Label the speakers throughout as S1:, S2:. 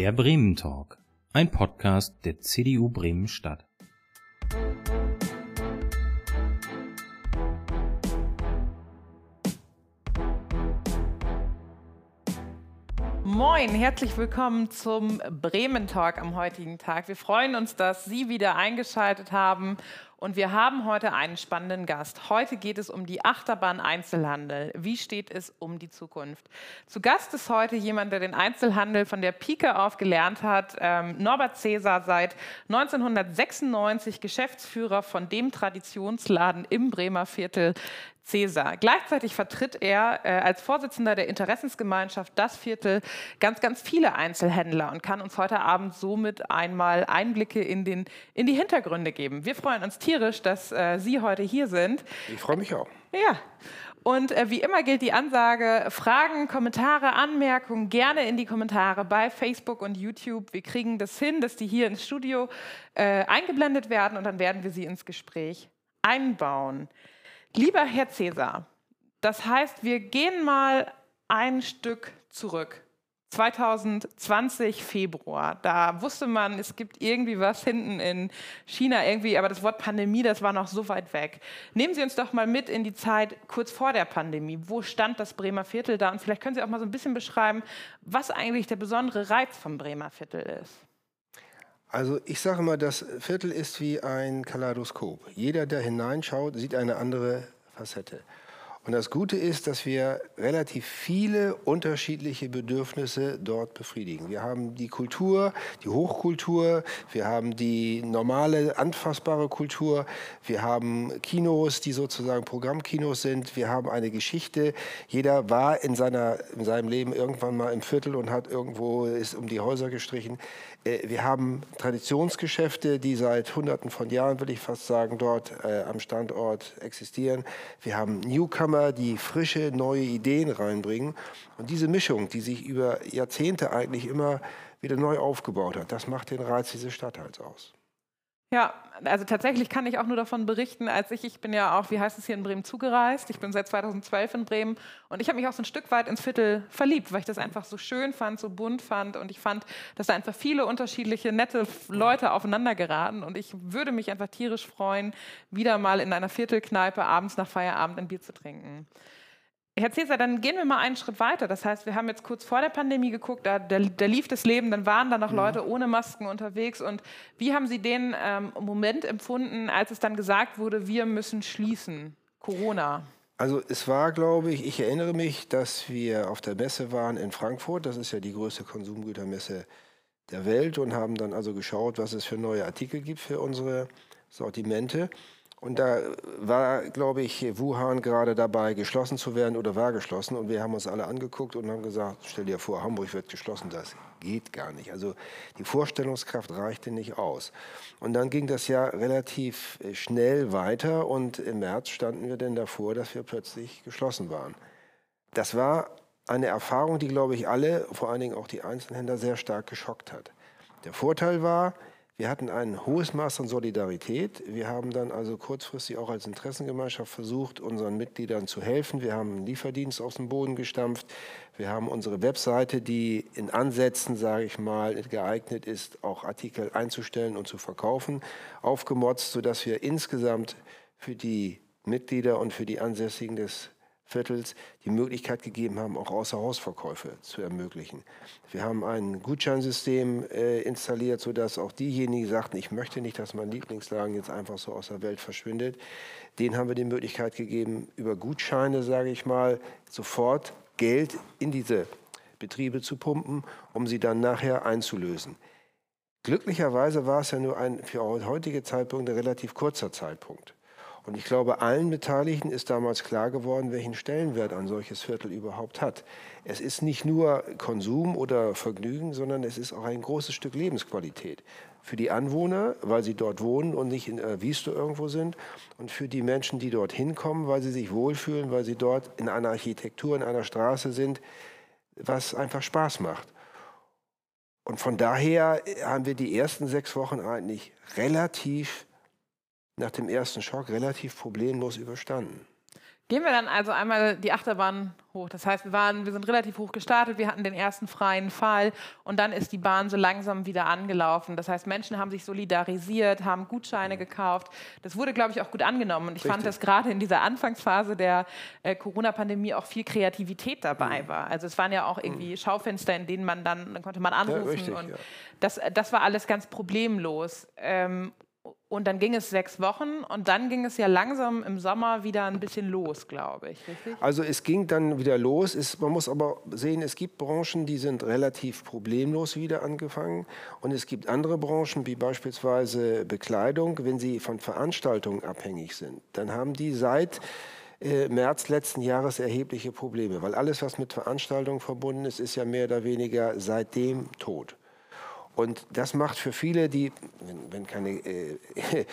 S1: Der Bremen Talk, ein Podcast der CDU Bremen Stadt.
S2: Moin, herzlich willkommen zum Bremen Talk am heutigen Tag. Wir freuen uns, dass Sie wieder eingeschaltet haben und wir haben heute einen spannenden Gast. Heute geht es um die Achterbahn Einzelhandel. Wie steht es um die Zukunft? Zu Gast ist heute jemand, der den Einzelhandel von der Pike auf gelernt hat. Ähm, Norbert Cäsar, seit 1996 Geschäftsführer von dem Traditionsladen im Bremer Viertel Cäsar. Gleichzeitig vertritt er äh, als Vorsitzender der Interessensgemeinschaft das Viertel ganz, ganz viele Einzelhändler und kann uns heute Abend somit einmal Einblicke in, den, in die Hintergründe geben. Wir freuen uns tierisch, dass äh, Sie heute hier sind.
S3: Ich freue mich auch.
S2: Ja. Und äh, wie immer gilt die Ansage, Fragen, Kommentare, Anmerkungen gerne in die Kommentare bei Facebook und YouTube. Wir kriegen das hin, dass die hier ins Studio äh, eingeblendet werden und dann werden wir sie ins Gespräch einbauen. Lieber Herr Cäsar, das heißt, wir gehen mal ein Stück zurück. 2020 Februar, da wusste man, es gibt irgendwie was hinten in China irgendwie, aber das Wort Pandemie, das war noch so weit weg. Nehmen Sie uns doch mal mit in die Zeit kurz vor der Pandemie. Wo stand das Bremer Viertel da? Und vielleicht können Sie auch mal so ein bisschen beschreiben, was eigentlich der besondere Reiz vom Bremer Viertel ist.
S3: Also ich sage mal, das Viertel ist wie ein Kaleidoskop. Jeder, der hineinschaut, sieht eine andere Facette. Und das Gute ist, dass wir relativ viele unterschiedliche Bedürfnisse dort befriedigen. Wir haben die Kultur, die Hochkultur, wir haben die normale, anfassbare Kultur, wir haben Kinos, die sozusagen Programmkinos sind, wir haben eine Geschichte. Jeder war in, seiner, in seinem Leben irgendwann mal im Viertel und hat irgendwo ist um die Häuser gestrichen. Äh, wir haben Traditionsgeschäfte, die seit Hunderten von Jahren, will ich fast sagen, dort äh, am Standort existieren. Wir haben Newcomer, die frische, neue Ideen reinbringen. Und diese Mischung, die sich über Jahrzehnte eigentlich immer wieder neu aufgebaut hat, das macht den Reiz dieses Stadtteils aus.
S2: Ja, also tatsächlich kann ich auch nur davon berichten, als ich, ich bin ja auch, wie heißt es hier in Bremen, zugereist. Ich bin seit 2012 in Bremen und ich habe mich auch so ein Stück weit ins Viertel verliebt, weil ich das einfach so schön fand, so bunt fand und ich fand, dass da einfach viele unterschiedliche, nette Leute aufeinander geraten und ich würde mich einfach tierisch freuen, wieder mal in einer Viertelkneipe abends nach Feierabend ein Bier zu trinken. Herr Cäsar, dann gehen wir mal einen Schritt weiter. Das heißt, wir haben jetzt kurz vor der Pandemie geguckt, da, da, da lief das Leben, dann waren da noch mhm. Leute ohne Masken unterwegs. Und wie haben Sie den ähm, Moment empfunden, als es dann gesagt wurde, wir müssen schließen, Corona?
S3: Also es war, glaube ich, ich erinnere mich, dass wir auf der Messe waren in Frankfurt. Das ist ja die größte Konsumgütermesse der Welt und haben dann also geschaut, was es für neue Artikel gibt für unsere Sortimente. Und da war, glaube ich, Wuhan gerade dabei, geschlossen zu werden oder war geschlossen. Und wir haben uns alle angeguckt und haben gesagt, stell dir vor, Hamburg wird geschlossen. Das geht gar nicht. Also die Vorstellungskraft reichte nicht aus. Und dann ging das ja relativ äh, schnell weiter. Und im März standen wir denn davor, dass wir plötzlich geschlossen waren. Das war eine Erfahrung, die, glaube ich, alle, vor allen Dingen auch die Einzelhändler, sehr stark geschockt hat. Der Vorteil war, wir hatten ein hohes Maß an Solidarität. Wir haben dann also kurzfristig auch als Interessengemeinschaft versucht, unseren Mitgliedern zu helfen. Wir haben einen Lieferdienst aus dem Boden gestampft. Wir haben unsere Webseite, die in Ansätzen, sage ich mal, geeignet ist, auch Artikel einzustellen und zu verkaufen, aufgemotzt, sodass wir insgesamt für die Mitglieder und für die Ansässigen des Viertels die Möglichkeit gegeben haben, auch Außerhausverkäufe zu ermöglichen. Wir haben ein Gutscheinsystem äh, installiert, sodass auch diejenigen sagten, ich möchte nicht, dass mein Lieblingsladen jetzt einfach so aus der Welt verschwindet. Denen haben wir die Möglichkeit gegeben, über Gutscheine, sage ich mal, sofort Geld in diese Betriebe zu pumpen, um sie dann nachher einzulösen. Glücklicherweise war es ja nur ein für heutige Zeitpunkt relativ kurzer Zeitpunkt. Und ich glaube, allen Beteiligten ist damals klar geworden, welchen Stellenwert ein solches Viertel überhaupt hat. Es ist nicht nur Konsum oder Vergnügen, sondern es ist auch ein großes Stück Lebensqualität. Für die Anwohner, weil sie dort wohnen und nicht in äh, Wüste irgendwo sind. Und für die Menschen, die dort hinkommen, weil sie sich wohlfühlen, weil sie dort in einer Architektur, in einer Straße sind, was einfach Spaß macht. Und von daher haben wir die ersten sechs Wochen eigentlich relativ nach dem ersten Schock relativ problemlos überstanden.
S2: Gehen wir dann also einmal die Achterbahn hoch. Das heißt, wir, waren, wir sind relativ hoch gestartet, wir hatten den ersten freien Fall und dann ist die Bahn so langsam wieder angelaufen. Das heißt, Menschen haben sich solidarisiert, haben Gutscheine gekauft. Das wurde, glaube ich, auch gut angenommen. Und ich Richtig. fand, dass gerade in dieser Anfangsphase der äh, Corona-Pandemie auch viel Kreativität dabei mhm. war. Also es waren ja auch irgendwie mhm. Schaufenster, in denen man dann, dann konnte man anrufen. Ja, richtig, und ja. das, das war alles ganz problemlos. Ähm, und dann ging es sechs Wochen und dann ging es ja langsam im Sommer wieder ein bisschen los, glaube ich. Richtig?
S3: Also es ging dann wieder los. Es, man muss aber sehen, es gibt Branchen, die sind relativ problemlos wieder angefangen. Und es gibt andere Branchen, wie beispielsweise Bekleidung, wenn sie von Veranstaltungen abhängig sind. Dann haben die seit äh, März letzten Jahres erhebliche Probleme, weil alles, was mit Veranstaltungen verbunden ist, ist ja mehr oder weniger seitdem tot. Und das macht für viele, die, wenn, wenn keine äh,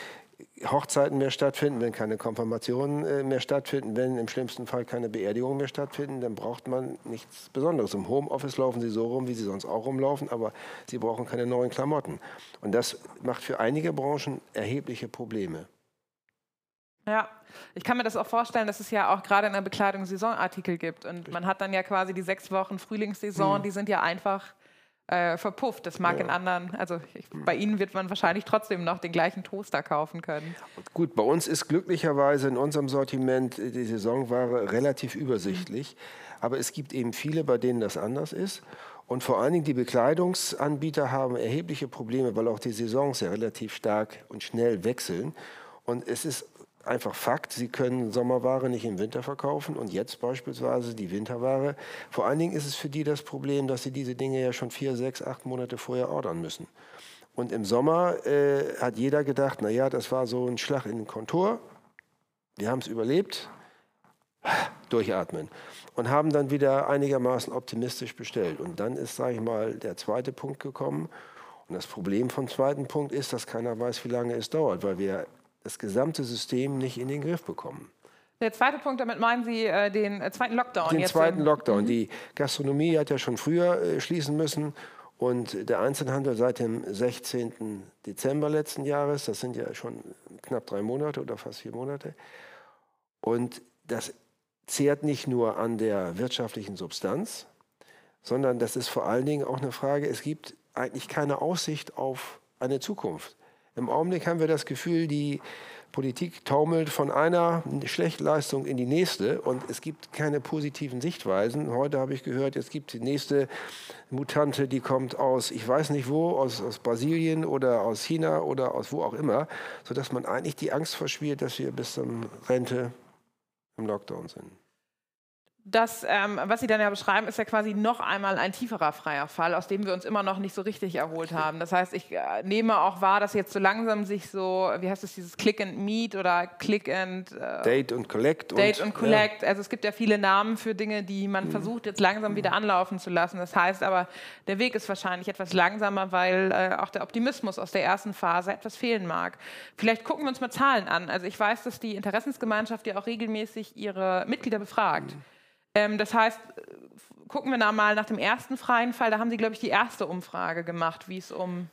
S3: Hochzeiten mehr stattfinden, wenn keine Konfirmationen äh, mehr stattfinden, wenn im schlimmsten Fall keine Beerdigungen mehr stattfinden, dann braucht man nichts Besonderes. Im Homeoffice laufen sie so rum, wie sie sonst auch rumlaufen, aber sie brauchen keine neuen Klamotten. Und das macht für einige Branchen erhebliche Probleme.
S2: Ja, ich kann mir das auch vorstellen, dass es ja auch gerade in der Bekleidung Saisonartikel gibt. Und man hat dann ja quasi die sechs Wochen Frühlingssaison, mhm. die sind ja einfach äh, verpufft. Das mag ja. in anderen, also ich, bei Ihnen wird man wahrscheinlich trotzdem noch den gleichen Toaster kaufen können.
S3: Gut, bei uns ist glücklicherweise in unserem Sortiment die Saisonware relativ übersichtlich. Mhm. Aber es gibt eben viele, bei denen das anders ist. Und vor allen Dingen die Bekleidungsanbieter haben erhebliche Probleme, weil auch die Saisons ja relativ stark und schnell wechseln. Und es ist einfach Fakt, Sie können Sommerware nicht im Winter verkaufen und jetzt beispielsweise die Winterware. Vor allen Dingen ist es für die das Problem, dass sie diese Dinge ja schon vier, sechs, acht Monate vorher ordern müssen. Und im Sommer äh, hat jeder gedacht, naja, das war so ein Schlag in den Kontur. Wir haben es überlebt. Durchatmen. Und haben dann wieder einigermaßen optimistisch bestellt. Und dann ist, sage ich mal, der zweite Punkt gekommen. Und das Problem vom zweiten Punkt ist, dass keiner weiß, wie lange es dauert, weil wir das gesamte System nicht in den Griff bekommen.
S2: Der zweite Punkt, damit meinen Sie äh, den äh, zweiten Lockdown?
S3: Den zweiten Lockdown. Mhm. Die Gastronomie hat ja schon früher äh, schließen müssen und der Einzelhandel seit dem 16. Dezember letzten Jahres, das sind ja schon knapp drei Monate oder fast vier Monate. Und das zehrt nicht nur an der wirtschaftlichen Substanz, sondern das ist vor allen Dingen auch eine Frage, es gibt eigentlich keine Aussicht auf eine Zukunft. Im Augenblick haben wir das Gefühl, die Politik taumelt von einer Schlechtleistung in die nächste und es gibt keine positiven Sichtweisen. Heute habe ich gehört, es gibt die nächste Mutante, die kommt aus, ich weiß nicht wo, aus, aus Brasilien oder aus China oder aus wo auch immer, sodass man eigentlich die Angst verspielt, dass wir bis zum Rente im Lockdown sind
S2: das, ähm, was Sie dann ja beschreiben, ist ja quasi noch einmal ein tieferer freier Fall, aus dem wir uns immer noch nicht so richtig erholt haben. Das heißt, ich äh, nehme auch wahr, dass jetzt so langsam sich so, wie heißt es, dieses Click and Meet oder Click and
S3: äh, Date und Collect.
S2: Date und, und Collect. Ja. Also es gibt ja viele Namen für Dinge, die man mhm. versucht jetzt langsam wieder anlaufen zu lassen. Das heißt aber, der Weg ist wahrscheinlich etwas langsamer, weil äh, auch der Optimismus aus der ersten Phase etwas fehlen mag. Vielleicht gucken wir uns mal Zahlen an. Also ich weiß, dass die Interessensgemeinschaft ja auch regelmäßig ihre Mitglieder befragt. Mhm. Ähm, das heißt, gucken wir da mal nach dem ersten freien Fall. Da haben Sie, glaube ich, die erste Umfrage gemacht, wie es um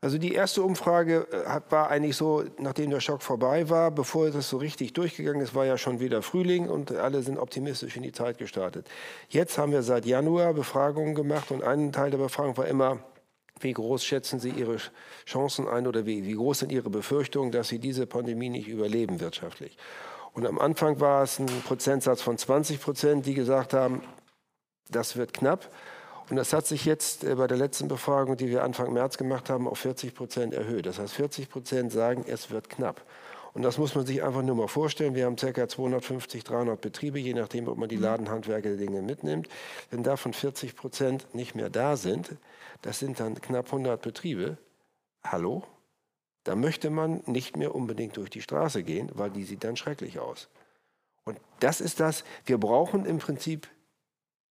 S3: also die erste Umfrage äh, war eigentlich so, nachdem der Schock vorbei war, bevor das so richtig durchgegangen ist, war ja schon wieder Frühling und alle sind optimistisch in die Zeit gestartet. Jetzt haben wir seit Januar Befragungen gemacht und ein Teil der Befragung war immer, wie groß schätzen Sie Ihre Chancen ein oder wie, wie groß sind Ihre Befürchtungen, dass Sie diese Pandemie nicht überleben wirtschaftlich. Und am Anfang war es ein Prozentsatz von 20 Prozent, die gesagt haben, das wird knapp. Und das hat sich jetzt äh, bei der letzten Befragung, die wir Anfang März gemacht haben, auf 40 Prozent erhöht. Das heißt, 40 Prozent sagen, es wird knapp. Und das muss man sich einfach nur mal vorstellen. Wir haben ca. 250, 300 Betriebe, je nachdem, ob man die mhm. Ladenhandwerker Dinge mitnimmt. Wenn davon 40 Prozent nicht mehr da sind, das sind dann knapp 100 Betriebe. Hallo? Da möchte man nicht mehr unbedingt durch die Straße gehen, weil die sieht dann schrecklich aus. Und das ist das, wir brauchen im Prinzip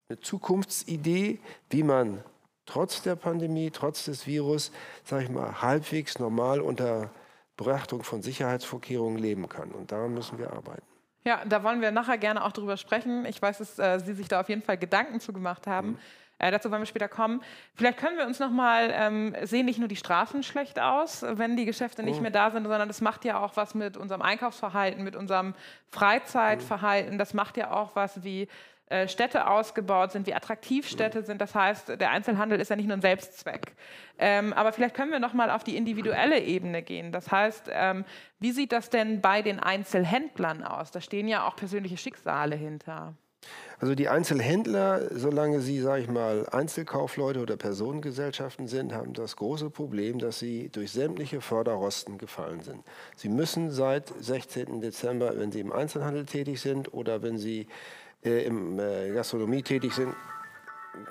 S3: eine Zukunftsidee, wie man trotz der Pandemie, trotz des Virus, sage ich mal, halbwegs normal unter Beachtung von Sicherheitsvorkehrungen leben kann. Und daran müssen wir arbeiten.
S2: Ja, da wollen wir nachher gerne auch drüber sprechen. Ich weiß, dass äh, Sie sich da auf jeden Fall Gedanken zu gemacht haben. Mhm. Äh, dazu wollen wir später kommen. Vielleicht können wir uns noch mal ähm, sehen nicht nur die Straßen schlecht aus, wenn die Geschäfte nicht mhm. mehr da sind, sondern das macht ja auch was mit unserem Einkaufsverhalten, mit unserem Freizeitverhalten. Das macht ja auch was, wie äh, Städte ausgebaut sind, wie attraktiv Städte sind. Das heißt, der Einzelhandel ist ja nicht nur ein Selbstzweck. Ähm, aber vielleicht können wir noch mal auf die individuelle Ebene gehen. Das heißt, ähm, wie sieht das denn bei den Einzelhändlern aus? Da stehen ja auch persönliche Schicksale hinter.
S3: Also die Einzelhändler, solange sie, sage ich mal, Einzelkaufleute oder Personengesellschaften sind, haben das große Problem, dass sie durch sämtliche Förderrosten gefallen sind. Sie müssen seit 16. Dezember, wenn sie im Einzelhandel tätig sind oder wenn sie äh, in äh, Gastronomie tätig sind,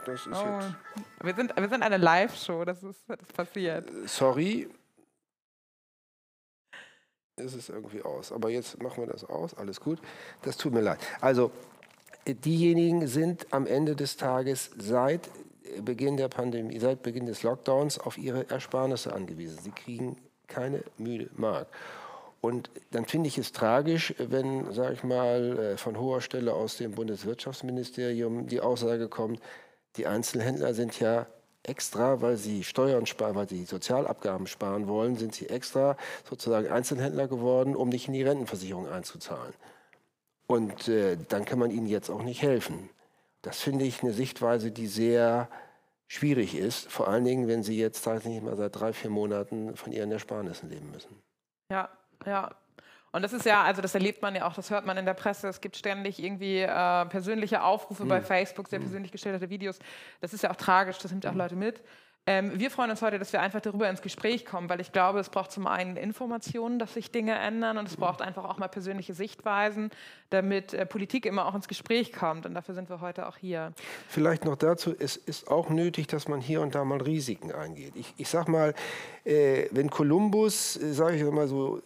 S2: das ist oh. jetzt. Wir sind, wir sind eine Live-Show, das ist, das ist passiert.
S3: Sorry. Es ist irgendwie aus. Aber jetzt machen wir das aus. Alles gut. Das tut mir leid. Also, diejenigen sind am Ende des Tages seit Beginn der Pandemie, seit Beginn des Lockdowns auf ihre Ersparnisse angewiesen. Sie kriegen keine müde Mark. Und dann finde ich es tragisch, wenn, sage ich mal, äh, von hoher Stelle aus dem Bundeswirtschaftsministerium die Aussage kommt, die Einzelhändler sind ja extra, weil sie Steuern sparen, weil sie Sozialabgaben sparen wollen, sind sie extra sozusagen Einzelhändler geworden, um nicht in die Rentenversicherung einzuzahlen. Und äh, dann kann man ihnen jetzt auch nicht helfen. Das finde ich eine Sichtweise, die sehr schwierig ist, vor allen Dingen, wenn sie jetzt tatsächlich mal seit drei, vier Monaten von ihren Ersparnissen leben müssen.
S2: Ja, ja. Und das ist ja, also das erlebt man ja auch, das hört man in der Presse. Es gibt ständig irgendwie äh, persönliche Aufrufe mhm. bei Facebook, sehr mhm. persönlich gestellte Videos. Das ist ja auch tragisch, das nimmt auch Leute mit. Ähm, wir freuen uns heute, dass wir einfach darüber ins Gespräch kommen, weil ich glaube, es braucht zum einen Informationen, dass sich Dinge ändern und es braucht einfach auch mal persönliche Sichtweisen, damit äh, Politik immer auch ins Gespräch kommt. Und dafür sind wir heute auch hier.
S3: Vielleicht noch dazu, es ist auch nötig, dass man hier und da mal Risiken eingeht. Ich, ich sag mal, äh, wenn Kolumbus, äh, sage ich mal so,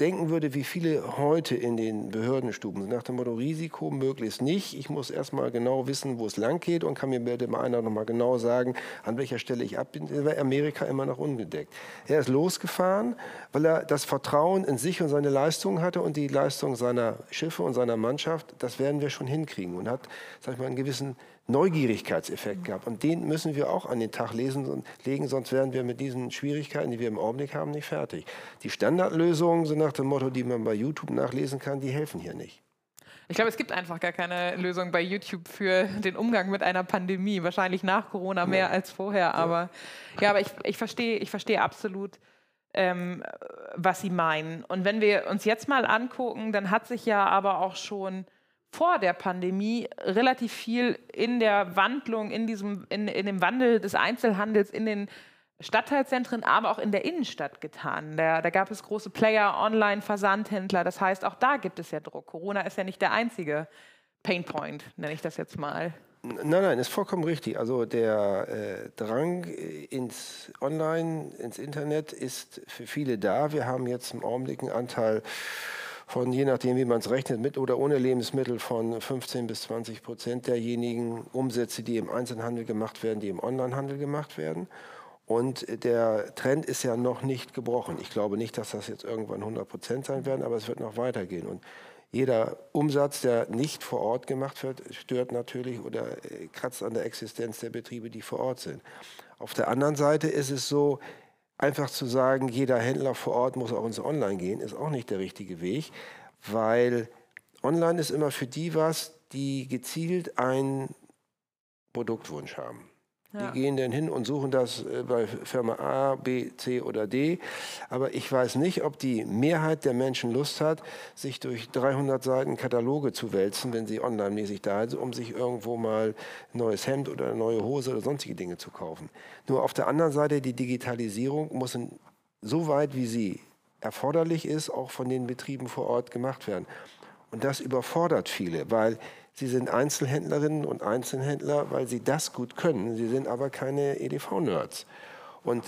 S3: denken würde, wie viele heute in den Behördenstuben sind, nach dem Motto Risiko möglichst nicht. Ich muss erstmal genau wissen, wo es lang geht und kann mir bitte mal einer noch mal genau sagen, an welcher Stelle ich ab bin, Amerika immer noch ungedeckt. Er ist losgefahren, weil er das Vertrauen in sich und seine Leistungen hatte und die Leistung seiner Schiffe und seiner Mannschaft, das werden wir schon hinkriegen und hat, sag ich mal, einen gewissen Neugierigkeitseffekt gehabt. Und den müssen wir auch an den Tag lesen, legen, sonst werden wir mit diesen Schwierigkeiten, die wir im Augenblick haben, nicht fertig. Die Standardlösungen, so nach dem Motto, die man bei YouTube nachlesen kann, die helfen hier nicht.
S2: Ich glaube, es gibt einfach gar keine Lösung bei YouTube für den Umgang mit einer Pandemie. Wahrscheinlich nach Corona mehr ja. als vorher. Aber ja, ja aber ich, ich verstehe ich versteh absolut, ähm, was Sie meinen. Und wenn wir uns jetzt mal angucken, dann hat sich ja aber auch schon vor der Pandemie relativ viel in der Wandlung, in, diesem, in, in dem Wandel des Einzelhandels in den Stadtteilzentren, aber auch in der Innenstadt getan. Da, da gab es große Player, Online-Versandhändler. Das heißt, auch da gibt es ja Druck. Corona ist ja nicht der einzige Painpoint, nenne ich das jetzt mal.
S3: Nein, nein, ist vollkommen richtig. Also der äh, Drang ins Online, ins Internet ist für viele da. Wir haben jetzt im Augenblick einen Anteil von, je nachdem wie man es rechnet, mit oder ohne Lebensmittel von 15 bis 20 Prozent derjenigen Umsätze, die im Einzelhandel gemacht werden, die im Onlinehandel gemacht werden. Und der Trend ist ja noch nicht gebrochen. Ich glaube nicht, dass das jetzt irgendwann 100 Prozent sein werden, aber es wird noch weitergehen. Und jeder Umsatz, der nicht vor Ort gemacht wird, stört natürlich oder äh, kratzt an der Existenz der Betriebe, die vor Ort sind. Auf der anderen Seite ist es so, Einfach zu sagen, jeder Händler vor Ort muss auch ins Online gehen, ist auch nicht der richtige Weg, weil Online ist immer für die was, die gezielt einen Produktwunsch haben. Ja. Die gehen dann hin und suchen das äh, bei Firma A, B, C oder D. Aber ich weiß nicht, ob die Mehrheit der Menschen Lust hat, sich durch 300 Seiten Kataloge zu wälzen, wenn sie online-mäßig da sind, um sich irgendwo mal ein neues Hemd oder eine neue Hose oder sonstige Dinge zu kaufen. Nur auf der anderen Seite, die Digitalisierung muss so weit, wie sie erforderlich ist, auch von den Betrieben vor Ort gemacht werden. Und das überfordert viele, weil Sie sind Einzelhändlerinnen und Einzelhändler, weil sie das gut können. Sie sind aber keine EDV-Nerds. Und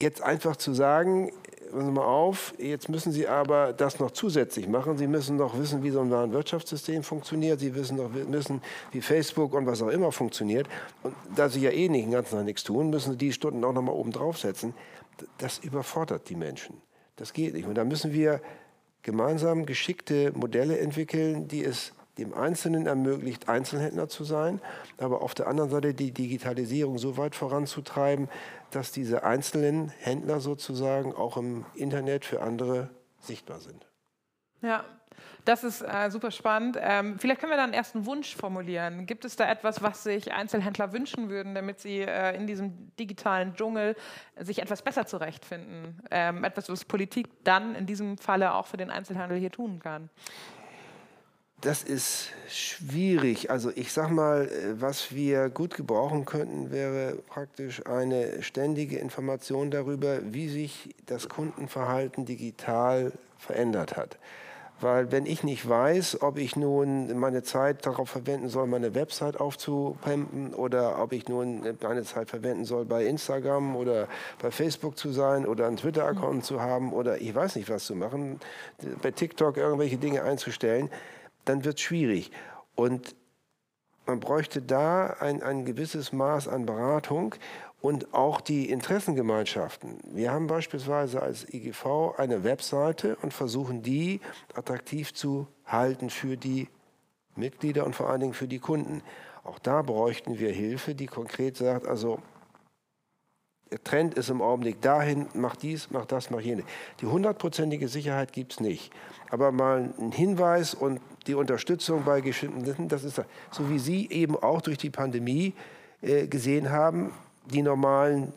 S3: jetzt einfach zu sagen, passen Sie mal auf, jetzt müssen Sie aber das noch zusätzlich machen. Sie müssen noch wissen, wie so ein Warenwirtschaftssystem funktioniert. Sie wissen noch wissen, wie Facebook und was auch immer funktioniert. Und da Sie ja eh nicht den ganzen Tag nichts tun, müssen Sie die Stunden auch noch mal oben draufsetzen. Das überfordert die Menschen. Das geht nicht. Und da müssen wir gemeinsam geschickte Modelle entwickeln, die es dem Einzelnen ermöglicht, Einzelhändler zu sein, aber auf der anderen Seite die Digitalisierung so weit voranzutreiben, dass diese einzelnen Händler sozusagen auch im Internet für andere sichtbar sind.
S2: Ja, das ist äh, super spannend. Ähm, vielleicht können wir da einen ersten Wunsch formulieren. Gibt es da etwas, was sich Einzelhändler wünschen würden, damit sie äh, in diesem digitalen Dschungel sich etwas besser zurechtfinden? Ähm, etwas, was Politik dann in diesem Falle auch für den Einzelhandel hier tun kann?
S3: Das ist schwierig. Also ich sag mal, äh, was wir gut gebrauchen könnten, wäre praktisch eine ständige Information darüber, wie sich das Kundenverhalten digital verändert hat. Weil wenn ich nicht weiß, ob ich nun meine Zeit darauf verwenden soll, meine Website aufzupimpen oder ob ich nun meine Zeit verwenden soll, bei Instagram oder bei Facebook zu sein oder einen Twitter-Account zu haben oder ich weiß nicht, was zu machen, bei TikTok irgendwelche Dinge einzustellen, dann wird es schwierig. Und man bräuchte da ein, ein gewisses Maß an Beratung und auch die Interessengemeinschaften. Wir haben beispielsweise als IGV eine Webseite und versuchen die attraktiv zu halten für die Mitglieder und vor allen Dingen für die Kunden. Auch da bräuchten wir Hilfe, die konkret sagt, also der Trend ist im Augenblick dahin, mach dies, mach das, mach jene. Die hundertprozentige Sicherheit gibt es nicht. Aber mal ein Hinweis und die Unterstützung bei bestimmten, das ist so wie Sie eben auch durch die Pandemie äh, gesehen haben, die normalen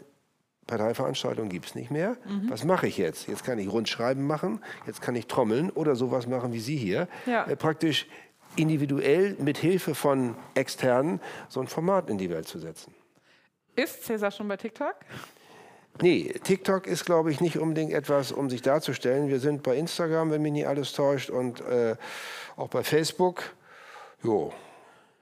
S3: Parteiveranstaltungen gibt es nicht mehr. Mhm. Was mache ich jetzt? Jetzt kann ich Rundschreiben machen, jetzt kann ich trommeln oder sowas machen wie Sie hier. Ja. Äh, praktisch individuell mit Hilfe von Externen so ein Format in die Welt zu setzen.
S2: Ist Cäsar schon bei TikTok?
S3: Nee, TikTok ist, glaube ich, nicht unbedingt etwas, um sich darzustellen. Wir sind bei Instagram, wenn mich nicht alles täuscht, und äh, auch bei Facebook. Jo,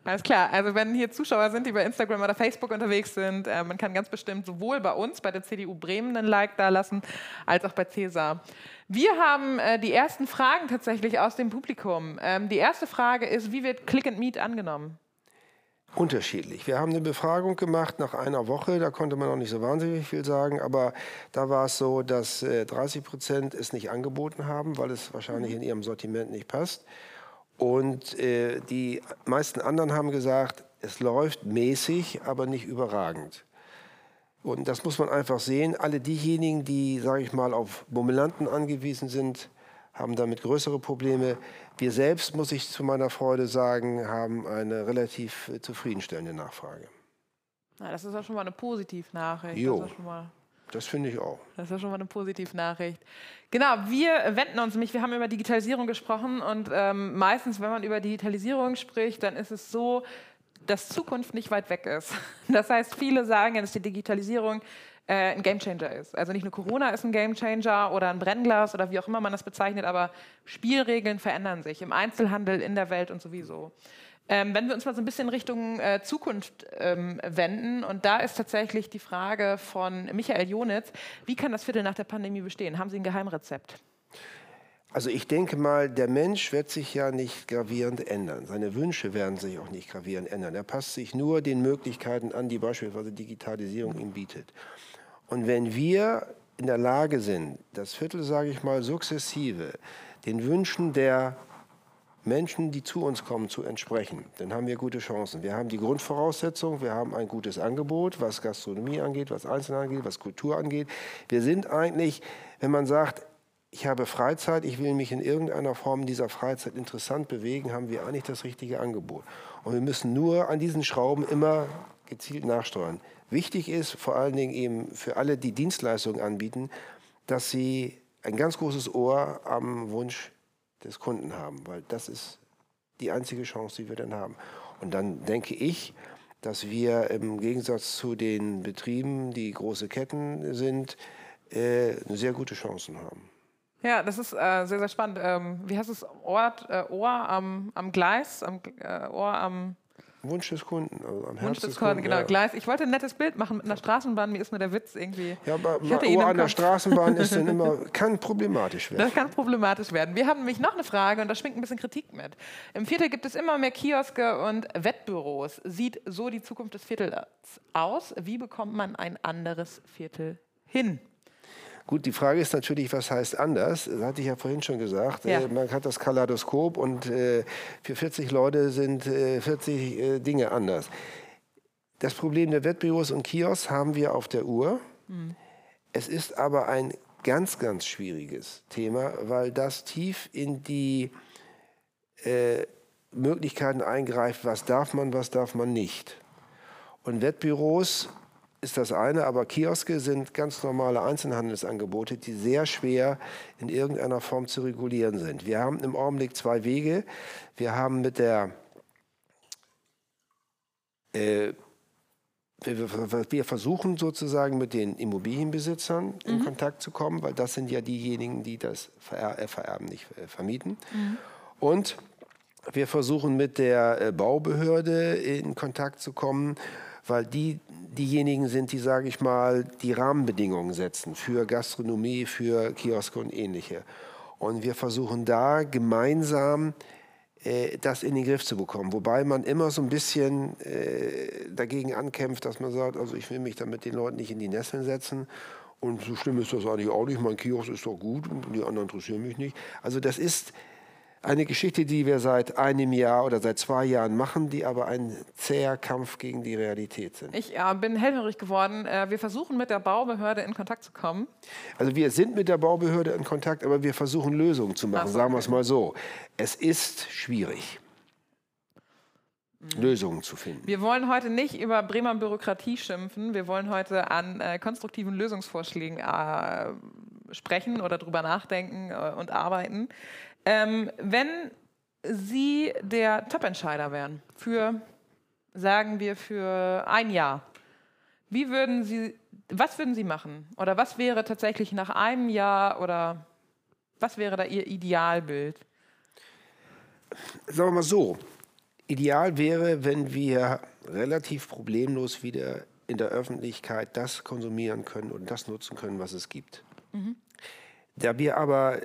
S2: alles klar. Also wenn hier Zuschauer sind, die bei Instagram oder Facebook unterwegs sind, äh, man kann ganz bestimmt sowohl bei uns, bei der CDU Bremen, einen Like da lassen, als auch bei Cäsar. Wir haben äh, die ersten Fragen tatsächlich aus dem Publikum. Ähm, die erste Frage ist, wie wird Click and Meet angenommen?
S3: Unterschiedlich. Wir haben eine Befragung gemacht nach einer Woche, da konnte man noch nicht so wahnsinnig viel sagen, aber da war es so, dass äh, 30 Prozent es nicht angeboten haben, weil es wahrscheinlich in ihrem Sortiment nicht passt. Und äh, die meisten anderen haben gesagt, es läuft mäßig, aber nicht überragend. Und das muss man einfach sehen. Alle diejenigen, die, sage ich mal, auf Bummelanten angewiesen sind, haben damit größere Probleme. Wir selbst, muss ich zu meiner Freude sagen, haben eine relativ äh, zufriedenstellende Nachfrage.
S2: Na, das ist ja schon mal eine Positivnachricht.
S3: Jo. Das finde ich auch.
S2: Das ist ja schon mal eine Positivnachricht. Genau, wir wenden uns nämlich, wir haben über Digitalisierung gesprochen und ähm, meistens, wenn man über Digitalisierung spricht, dann ist es so, dass Zukunft nicht weit weg ist. Das heißt, viele sagen, dass die Digitalisierung äh, ein Gamechanger ist. Also nicht nur Corona ist ein Gamechanger oder ein Brennglas oder wie auch immer man das bezeichnet, aber Spielregeln verändern sich im Einzelhandel, in der Welt und sowieso. Ähm, wenn wir uns mal so ein bisschen Richtung äh, Zukunft ähm, wenden, und da ist tatsächlich die Frage von Michael Jonitz, wie kann das Viertel nach der Pandemie bestehen? Haben Sie ein Geheimrezept?
S3: Also ich denke mal, der Mensch wird sich ja nicht gravierend ändern. Seine Wünsche werden sich auch nicht gravierend ändern. Er passt sich nur den Möglichkeiten an, die beispielsweise Digitalisierung ihm bietet. Und wenn wir in der Lage sind, das Viertel, sage ich mal, sukzessive den Wünschen der Menschen, die zu uns kommen, zu entsprechen, dann haben wir gute Chancen. Wir haben die Grundvoraussetzung, wir haben ein gutes Angebot, was Gastronomie angeht, was Einzelne angeht, was Kultur angeht. Wir sind eigentlich, wenn man sagt, ich habe Freizeit, ich will mich in irgendeiner Form dieser Freizeit interessant bewegen, haben wir eigentlich das richtige Angebot. Und wir müssen nur an diesen Schrauben immer gezielt nachsteuern. Wichtig ist vor allen Dingen eben für alle, die Dienstleistungen anbieten, dass sie ein ganz großes Ohr am Wunsch des Kunden haben, weil das ist die einzige Chance, die wir dann haben. Und dann denke ich, dass wir im Gegensatz zu den Betrieben, die große Ketten sind, äh, sehr gute Chancen haben.
S2: Ja, das ist äh, sehr, sehr spannend. Ähm, wie heißt es? Ort, äh, Ohr am, am Gleis, am, äh, Ohr am
S3: Wunsch des Kunden,
S2: also am Wunsch des, des Kunden, genau. Ja. Gleis. Ich wollte ein nettes Bild machen mit einer Straßenbahn, mir ist nur der Witz irgendwie.
S3: Ja, aber Uhr an der Straßenbahn ist dann immer, kann problematisch werden.
S2: Das kann problematisch werden. Wir haben nämlich noch eine Frage und da schwingt ein bisschen Kritik mit. Im Viertel gibt es immer mehr Kioske und Wettbüros. Sieht so die Zukunft des Viertels aus? Wie bekommt man ein anderes Viertel hin?
S3: Gut, die Frage ist natürlich, was heißt anders? Das hatte ich ja vorhin schon gesagt.
S2: Ja.
S3: Äh, man hat das Kaleidoskop und äh, für 40 Leute sind äh, 40 äh, Dinge anders. Das Problem der Wettbüros und Kiosks haben wir auf der Uhr. Es ist aber ein ganz, ganz schwieriges Thema, weil das tief in die Möglichkeiten eingreift, was darf man, was darf man nicht. Und Wettbüros ist das eine, aber Kioske sind ganz normale Einzelhandelsangebote, die sehr schwer in irgendeiner Form zu regulieren sind. Wir haben im Augenblick zwei Wege. Wir haben mit der äh, wir, versuchen sozusagen mit den Immobilienbesitzern in Kontakt zu kommen, weil das sind ja diejenigen, die das äh, vererben, nicht äh, vermieten. Und wir versuchen mit der Baubehörde in Kontakt zu kommen, weil die diejenigen sind, die, sage ich mal, die Rahmenbedingungen setzen für Gastronomie, für Kioske und ähnliche. Und wir versuchen da gemeinsam äh, das in den Griff zu bekommen. Wobei man immer so ein bisschen äh, dagegen ankämpft, dass man sagt, also ich will mich da mit den Leuten nicht in die Nesseln setzen. Und so schlimm ist das eigentlich auch nicht. Mein Kiosk ist doch gut und die anderen interessieren mich nicht. Also das ist eine Geschichte, die wir seit einem Jahr oder seit zwei Jahren machen, die aber ein zäher Kampf gegen die Realität sind.
S2: Ich äh, bin hellhörig geworden. Äh, wir versuchen mit der Baubehörde in Kontakt zu kommen.
S3: Also wir sind mit der Baubehörde in Kontakt, aber wir versuchen Lösungen zu machen,
S2: Ach so,
S3: sagen wir
S2: okay.
S3: es mal so. Es ist schwierig, Lösungen zu finden.
S2: Wir wollen heute nicht über Bremer Bürokratie schimpfen. Wir wollen heute an äh, konstruktiven Lösungsvorschlägen äh, sprechen oder drüber nachdenken äh, und arbeiten. Ähm, wenn Sie der Top-Entscheider wären für, sagen wir, für ein Jahr, wie würden Sie, was würden Sie machen? Oder was wäre tatsächlich nach einem Jahr oder was wäre da Ihr Idealbild?
S3: Sagen wir mal so, ideal wäre, wenn wir relativ problemlos wieder in der Öffentlichkeit das konsumieren können und das nutzen können, was es gibt. Da wir aber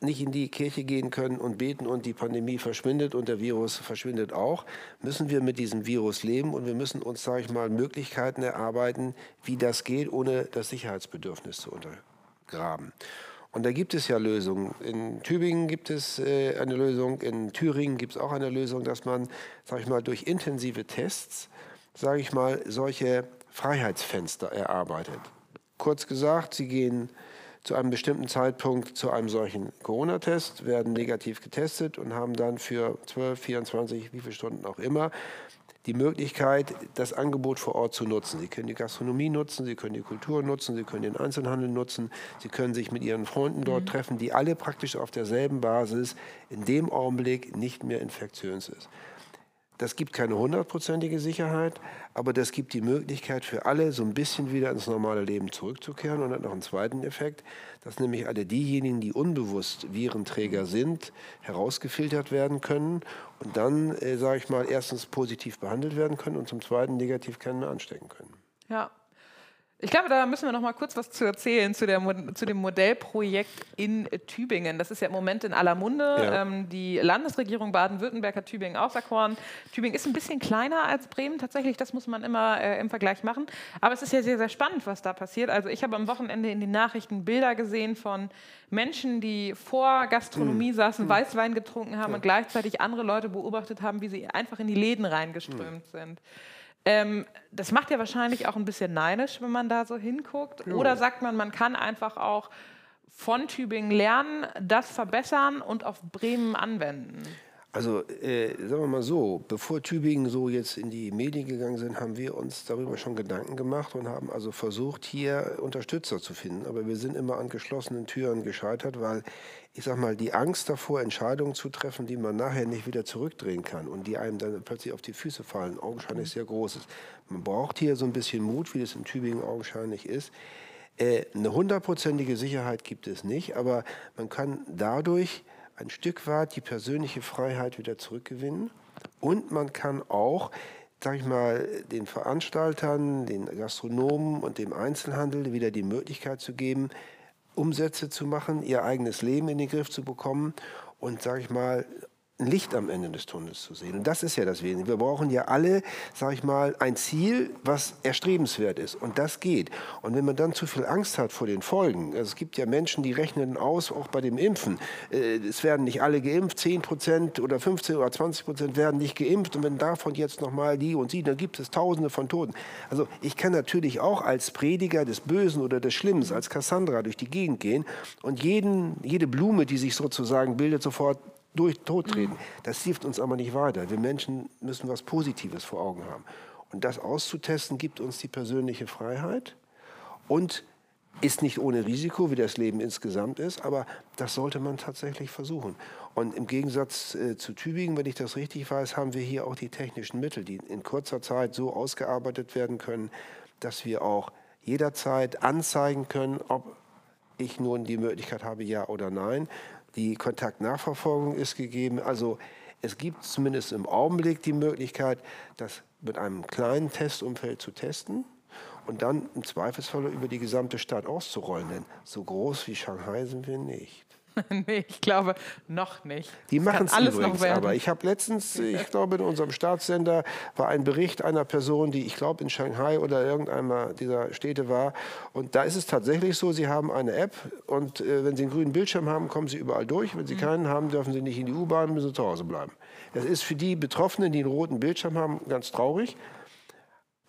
S3: nicht in die Kirche gehen können und beten und die Pandemie verschwindet und der Virus verschwindet auch, müssen wir mit diesem Virus leben und wir müssen uns, sage ich mal, Möglichkeiten erarbeiten, wie das geht, ohne das Sicherheitsbedürfnis zu untergraben. Und da gibt es ja Lösungen. In Tübingen gibt es äh, eine Lösung, in Thüringen gibt es auch eine Lösung, dass man, sage ich mal, durch intensive Tests, sage ich mal, solche Freiheitsfenster erarbeitet. Kurz gesagt, Sie gehen zu einem bestimmten Zeitpunkt zu einem solchen Corona-Test, werden negativ getestet und haben dann für 12, 24, wie viele Stunden auch immer, die Möglichkeit, das Angebot vor Ort zu nutzen. Sie können die Gastronomie nutzen, Sie können die Kultur nutzen, Sie können den Einzelhandel nutzen, Sie können sich mit Ihren Freunden dort treffen, die alle praktisch auf derselben Basis in dem Augenblick nicht mehr infektiös ist. Das gibt keine hundertprozentige Sicherheit, aber das gibt die Möglichkeit für alle, so ein bisschen wieder ins normale Leben zurückzukehren und hat noch einen zweiten Effekt, dass nämlich alle diejenigen, die unbewusst Virenträger sind, herausgefiltert werden können und dann, äh, sage ich mal, erstens positiv behandelt werden können und zum zweiten negativ keinen mehr anstecken können.
S2: Ja. Ich glaube, da müssen wir noch mal kurz was zu erzählen zu, der, zu dem Modellprojekt in Tübingen. Das ist ja im Moment in aller Munde.
S3: Ja.
S2: Ähm, die Landesregierung Baden-Württemberg hat Tübingen auserkoren. Tübingen ist ein bisschen kleiner als Bremen tatsächlich. Das muss man immer äh, im Vergleich machen. Aber es ist ja sehr, sehr spannend, was da passiert. Also ich habe am Wochenende in den Nachrichten Bilder gesehen von Menschen, die vor Gastronomie saßen, Weißwein getrunken haben und gleichzeitig andere Leute beobachtet haben, wie sie einfach in die Läden reingeströmt sind. Ähm, das macht ja wahrscheinlich auch ein bisschen neidisch, wenn man da so hinguckt. Oder sagt man, man kann einfach auch von Tübingen lernen, das verbessern und auf Bremen anwenden?
S3: Also äh, sagen wir mal so, bevor Tübingen so jetzt in die Medien gegangen sind, haben wir uns darüber schon Gedanken gemacht und haben also versucht, hier Unterstützer zu finden. Aber wir sind immer an geschlossenen Türen gescheitert, weil ich sag mal, die Angst davor, Entscheidungen zu treffen, die man nachher nicht wieder zurückdrehen kann und die einem dann plötzlich auf die Füße fallen, augenscheinlich sehr groß ist. Man braucht hier so ein bisschen Mut, wie das in Tübingen augenscheinlich ist. Äh, eine hundertprozentige Sicherheit gibt es nicht, aber man kann dadurch ein Stück weit die persönliche Freiheit wieder zurückgewinnen. Und man kann auch, sag ich mal, den Veranstaltern, den Gastronomen und dem Einzelhandel wieder die Möglichkeit zu geben, Umsätze zu machen, ihr eigenes Leben in den Griff zu bekommen und, sag ich mal, ein Licht am Ende des Tunnels zu sehen. Und das ist ja das Wesentliche. Wir brauchen ja alle, sage ich mal, ein Ziel, was erstrebenswert ist. Und das geht. Und wenn man dann zu viel Angst hat vor den Folgen, also es gibt ja Menschen, die rechnen aus, auch bei dem Impfen, äh, es werden nicht alle geimpft, 10 Prozent oder 15 oder 20 Prozent werden nicht geimpft. Und wenn davon jetzt nochmal die und sie, dann gibt es Tausende von Toten. Also ich kann natürlich auch als Prediger des Bösen oder des Schlimmen, als Cassandra durch die Gegend gehen und jeden, jede Blume, die sich sozusagen bildet, sofort durch Tod treten. Das hilft uns aber nicht weiter. Wir Menschen müssen was Positives vor Augen haben. Und das auszutesten gibt uns die persönliche Freiheit und ist nicht ohne Risiko, wie das Leben insgesamt ist, aber das sollte man tatsächlich versuchen. Und im Gegensatz äh, zu Tübingen, wenn ich das richtig weiß, haben wir hier auch die technischen Mittel, die in kurzer Zeit so ausgearbeitet werden können, dass wir auch jederzeit anzeigen können, ob ich nun die Möglichkeit habe, ja oder nein. Die Kontaktnachverfolgung ist gegeben. Also es gibt zumindest im Augenblick die Möglichkeit, das mit einem kleinen Testumfeld zu testen und dann im Zweifelsfall über die gesamte Stadt auszurollen. Denn so groß wie Shanghai sind wir nicht.
S2: nee, ich glaube noch nicht.
S3: Die machen es übrigens, aber ich habe letztens, ich glaube in unserem Staatssender war ein Bericht einer Person, die ich glaube in Shanghai oder irgendeiner dieser Städte war und da ist es tatsächlich so, sie haben eine App und äh, wenn sie einen grünen Bildschirm haben, kommen sie überall durch. Wenn sie mhm. keinen haben, dürfen sie nicht in die U-Bahn, müssen zu Hause bleiben. Das ist für die Betroffenen, die einen roten Bildschirm haben, ganz traurig.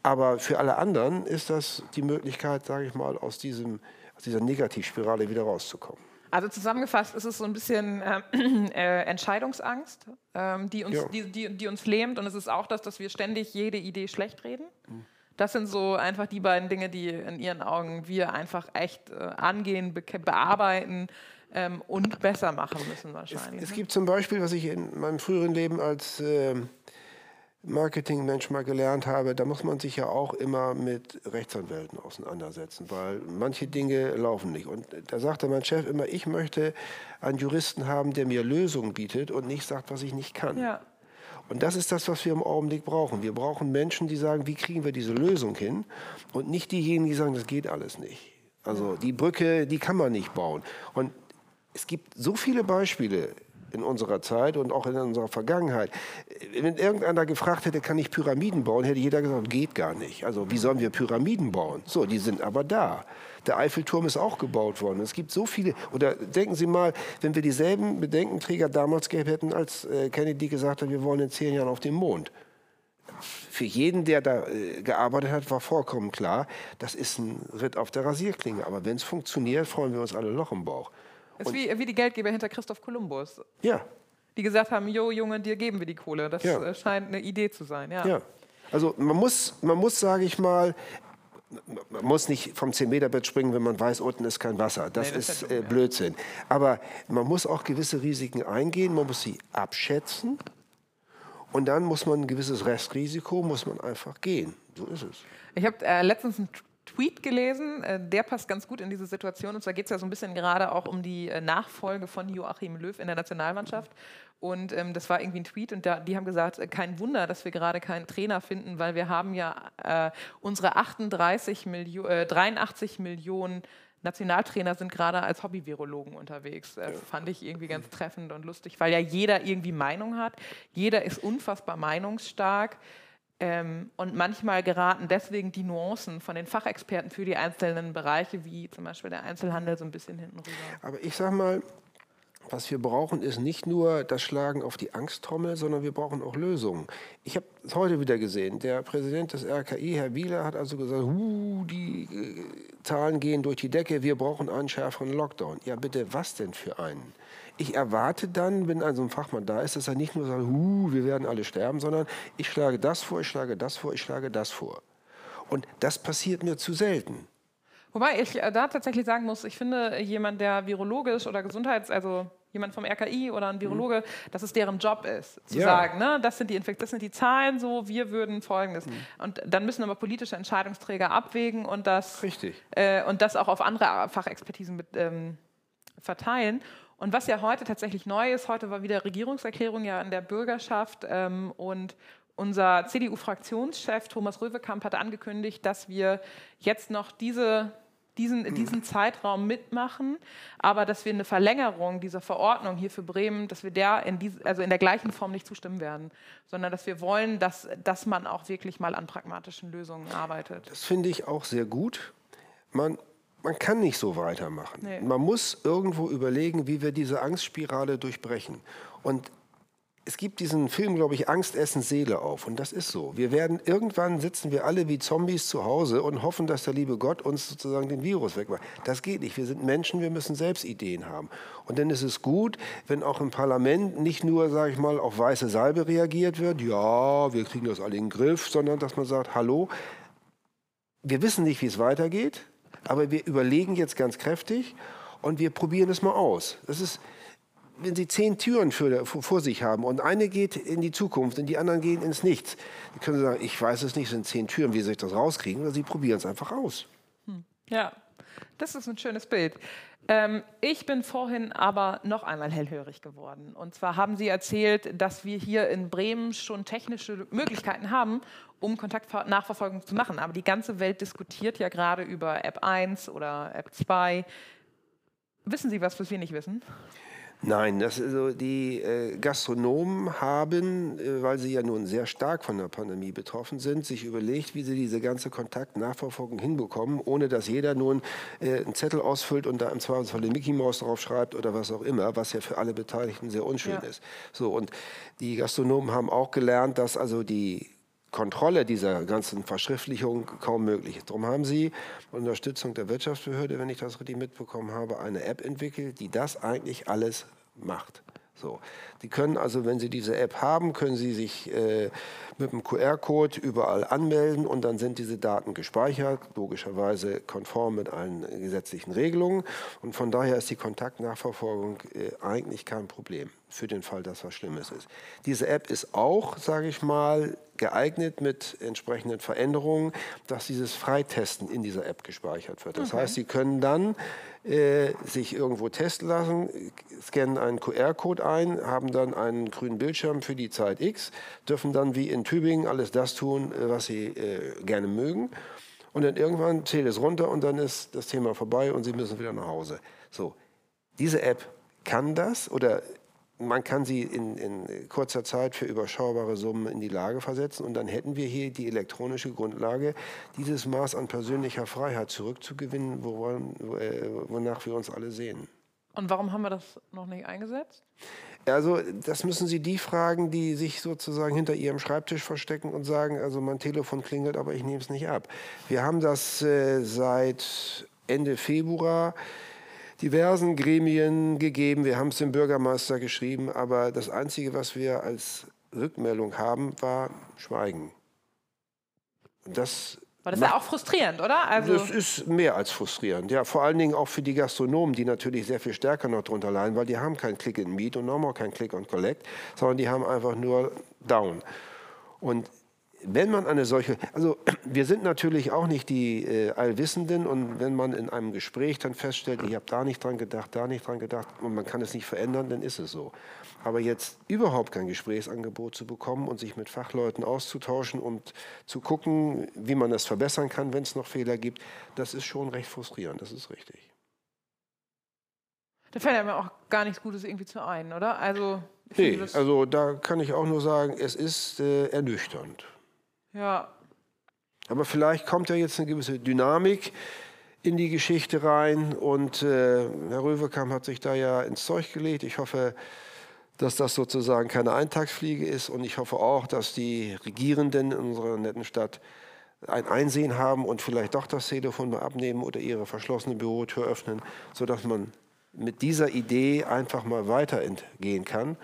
S3: Aber für alle anderen ist das die Möglichkeit, sage ich mal, aus, diesem, aus dieser Negativspirale wieder rauszukommen.
S2: Also zusammengefasst ist es so ein bisschen äh, äh, Entscheidungsangst, ähm, die, uns, ja. die, die, die, uns lähmt. Und es ist auch das, dass wir ständig jede Idee schlecht reden. Mhm. Das sind so einfach die beiden Dinge, die in Ihren Augen wir einfach echt äh, angehen, be bearbeiten ähm, und besser machen müssen wahrscheinlich.
S3: Es, es, gibt zum Beispiel, was ich in meinem früheren Leben als ähm, Marketingmensch mal gelernt habe, da muss man sich ja auch immer mit Rechtsanwälten auseinandersetzen, weil manche Dinge laufen nicht. Und da sagte mein Chef immer, ich möchte einen Juristen haben, der mir Lösungen bietet und nicht sagt, was ich nicht kann. Ja. Und das ist das, was wir im Augenblick brauchen. Wir brauchen Menschen, die sagen, wie kriegen wir diese Lösung hin? Und nicht diejenigen, die sagen, das geht alles nicht. Also die Brücke, die kann man nicht bauen. Und es gibt so viele Beispiele in unserer Zeit und auch in unserer Vergangenheit. Wenn irgendeiner gefragt hätte, kann ich Pyramiden bauen, hätte jeder gesagt, geht gar nicht. Also wie sollen wir Pyramiden bauen? So, die sind aber da. Der Eiffelturm ist auch gebaut worden. Es gibt so viele. Oder denken Sie mal, wenn wir dieselben Bedenkenträger damals gehabt hätten, als äh, Kennedy gesagt hat, wir wollen in zehn Jahren auf den Mond. Für jeden, der da äh, gearbeitet hat, war vollkommen klar, das ist ein Ritt auf der Rasierklinge. Aber wenn es funktioniert, freuen wir uns alle Loch im Bauch.
S2: Ist wie, wie die Geldgeber hinter Christoph Kolumbus.
S3: Ja.
S2: Die gesagt haben, jo Junge, dir geben wir die Kohle. Das ja. Äh, scheint eine Idee zu sein. Ja.
S3: ja. Also man muss, man muss, sage ich mal, man muss nicht vom 10-Meter-Bett springen, wenn man weiß, unten ist kein Wasser. Das, nee, das ist, ist äh, Blödsinn. Aber man muss auch gewisse Risiken eingehen, man muss sie abschätzen. Und dann muss man ein gewisses Restrisiko, muss man einfach gehen. So ist es.
S2: Ich habe äh, letztens einen Tweet gelesen, äh, der passt ganz gut in diese Situation. Und zwar geht es ja so ein bisschen gerade auch um die äh, Nachfolge von Joachim Löw in der Nationalmannschaft. Und ähm, das war irgendwie ein Tweet und da, die haben gesagt, äh, kein Wunder, dass wir gerade keinen Trainer finden, weil wir haben ja äh, unsere 38 Milio äh, 83 Millionen Nationaltrainer sind gerade als Hobby-Virologen unterwegs. Äh, fand ich irgendwie ganz treffend und lustig, weil ja jeder irgendwie Meinung hat. Jeder ist unfassbar meinungsstark. Ähm, und manchmal geraten deswegen die Nuancen von den Fachexperten für die einzelnen Bereiche, wie zum Beispiel der Einzelhandel, so ein bisschen hinten rüber.
S3: Aber ich sag mal, was wir brauchen, ist nicht nur das Schlagen auf die Angsttrommel, sondern wir brauchen auch Lösungen. Ich habe es heute wieder gesehen. Der Präsident des RKI, Herr Wieler, hat also gesagt, die äh, Zahlen gehen durch die Decke, wir brauchen einen schärferen Lockdown. Ja, bitte, was denn für einen? Ich erwarte dann, wenn also ein Fachmann da ist, dass er nicht nur sagt, huh, wir werden alle sterben, sondern ich schlage das vor, ich schlage das vor, ich schlage das vor. Und das passiert mir zu selten.
S2: Wobei ich äh, da tatsächlich sagen muss, ich finde, jemand, der virologisch oder Gesundheits-, also jemand vom RKI oder ein. Virologe, mhm. dass es deren Job ist, zu ja. sagen, ne, das, sind die Infekt das sind die Zahlen so, wir würden folgendes. Mhm. Und dann müssen aber politische Entscheidungsträger abwägen und das,
S3: Richtig.
S2: Äh, und das auch auf andere Fachexpertisen mit, ähm, verteilen. Und was ja heute tatsächlich neu ist, heute war wieder Regierungserklärung ja in der Bürgerschaft ähm, und unser CDU-Fraktionschef Thomas Röwekamp hat angekündigt, dass wir jetzt noch diese diesen,
S3: Mhm.
S2: diesen Zeitraum mitmachen, aber dass wir eine Verlängerung dieser Verordnung hier für Bremen, dass wir der in, diese, also in der gleichen Form nicht zustimmen werden, sondern dass wir wollen, dass, dass man auch wirklich mal an pragmatischen Lösungen arbeitet.
S3: Das finde ich auch sehr gut. Man, man kann nicht so weitermachen.
S2: Nee.
S3: Man muss irgendwo überlegen, wie wir diese Angstspirale durchbrechen. Und es gibt diesen Film, glaube ich, Angst essen Seele auf. Und das ist so. Wir werden irgendwann sitzen wir alle wie Zombies zu Hause und hoffen, dass der liebe Gott uns sozusagen den Virus wegmacht. Das geht nicht. Wir sind Menschen, wir müssen selbst Ideen haben. Und dann ist es gut, wenn auch im Parlament nicht nur, sage ich mal, auf weiße Salbe reagiert wird. Ja, wir kriegen das alle in den Griff, sondern dass man sagt, hallo, wir wissen nicht, wie es weitergeht, aber wir überlegen jetzt ganz kräftig und wir probieren es mal aus. Das ist, wenn Sie zehn Türen für, vor sich haben und eine geht in die Zukunft und die anderen gehen ins Nichts, dann können Sie sagen, ich weiß es nicht, es sind zehn Türen, wie soll ich das rauskriegen? Oder Sie probieren es einfach aus.
S2: Ja, das ist ein schönes Bild. Ähm, ich bin vorhin aber noch einmal hellhörig geworden. Und zwar haben Sie erzählt, dass wir hier in Bremen schon technische Möglichkeiten haben, um Kontaktnachverfolgung zu machen. Aber die ganze Welt diskutiert ja gerade über App 1 oder App 2. Wissen Sie was, was wir nicht wissen?
S3: Nein, das ist so, die äh, Gastronomen haben, äh, weil sie ja nun sehr stark von der Pandemie betroffen sind, sich überlegt, wie sie diese ganze Kontaktnachverfolgung hinbekommen, ohne dass jeder nun äh, einen Zettel ausfüllt und da im Zweifelsfall den Mickey Mouse drauf schreibt oder was auch immer, was ja für alle Beteiligten sehr unschön
S2: Ja.
S3: ist. So, und die Gastronomen haben auch gelernt, dass also die Kontrolle dieser ganzen Verschriftlichung kaum möglich ist. Darum haben Sie Unterstützung der Wirtschaftsbehörde, wenn ich das richtig mitbekommen habe, eine App entwickelt, die das eigentlich alles macht. So. Die können also, wenn Sie diese App haben, können Sie sich äh, mit dem QR-Code überall anmelden und dann sind diese Daten gespeichert, logischerweise konform mit allen gesetzlichen Regelungen. Und von daher ist die Kontaktnachverfolgung äh, eigentlich kein Problem für den Fall, dass was Schlimmes ist. Diese App ist auch, sage ich mal, geeignet mit entsprechenden Veränderungen, dass dieses Freitesten in dieser App gespeichert wird. Das heißt, Sie können dann äh, sich irgendwo testen lassen, scannen einen QR-Code ein, haben dann einen grünen Bildschirm für die Zeit X, dürfen dann wie in Tübingen alles das tun, äh, was Sie äh, gerne mögen. Und dann irgendwann zählt es runter und dann ist das Thema vorbei und Sie müssen wieder nach Hause. So, diese App kann das oder man kann sie in, in kurzer Zeit für überschaubare Summen in die Lage versetzen und dann hätten wir hier die elektronische Grundlage, dieses Maß an persönlicher Freiheit zurückzugewinnen, woran, wo- äh, wonach wir uns alle sehen.
S2: Und warum haben wir das noch nicht eingesetzt?
S3: Also das müssen Sie die fragen, die sich sozusagen hinter Ihrem Schreibtisch verstecken und sagen, also mein Telefon klingelt, aber ich nehme es nicht ab. Wir haben das äh, seit Ende Februar diversen Gremien gegeben. Wir haben es dem Bürgermeister geschrieben, aber das Einzige, was wir als Rückmeldung haben, war Schweigen. Und das
S2: Weil das ist ja auch frustrierend, oder? Also,
S3: das ist mehr als frustrierend. Ja, vor allen Dingen auch für die Gastronomen, die natürlich sehr viel stärker noch drunter leiden, weil die haben kein Click and Meet und auch kein Click and Collect, sondern die haben einfach nur Down. Und wenn man eine solche, also wir sind natürlich auch nicht die äh, Allwissenden und wenn man in einem Gespräch dann feststellt, ich habe da nicht dran gedacht, da nicht dran gedacht und man kann es nicht verändern, dann ist es so. Aber jetzt überhaupt kein Gesprächsangebot zu bekommen und sich mit Fachleuten auszutauschen und zu gucken, wie man das verbessern kann, wenn es noch Fehler gibt, das ist schon recht frustrierend, das ist richtig.
S2: da fällt mir auch gar nichts Gutes irgendwie zu ein, oder? Also,
S3: Nee, also da kann ich auch nur sagen, es ist äh, ernüchternd.
S2: Ja,
S3: Aber vielleicht kommt ja jetzt eine gewisse Dynamik in die Geschichte rein. Und äh, Herr Röwekamp hat sich da ja ins Zeug gelegt. Ich hoffe, dass das sozusagen keine Eintagsfliege ist. Und ich hoffe auch, dass die Regierenden in unserer netten Stadt ein Einsehen haben und vielleicht doch das Telefon mal abnehmen oder ihre verschlossene Bürotür öffnen, sodass man mit dieser Idee einfach mal weitergehen kann.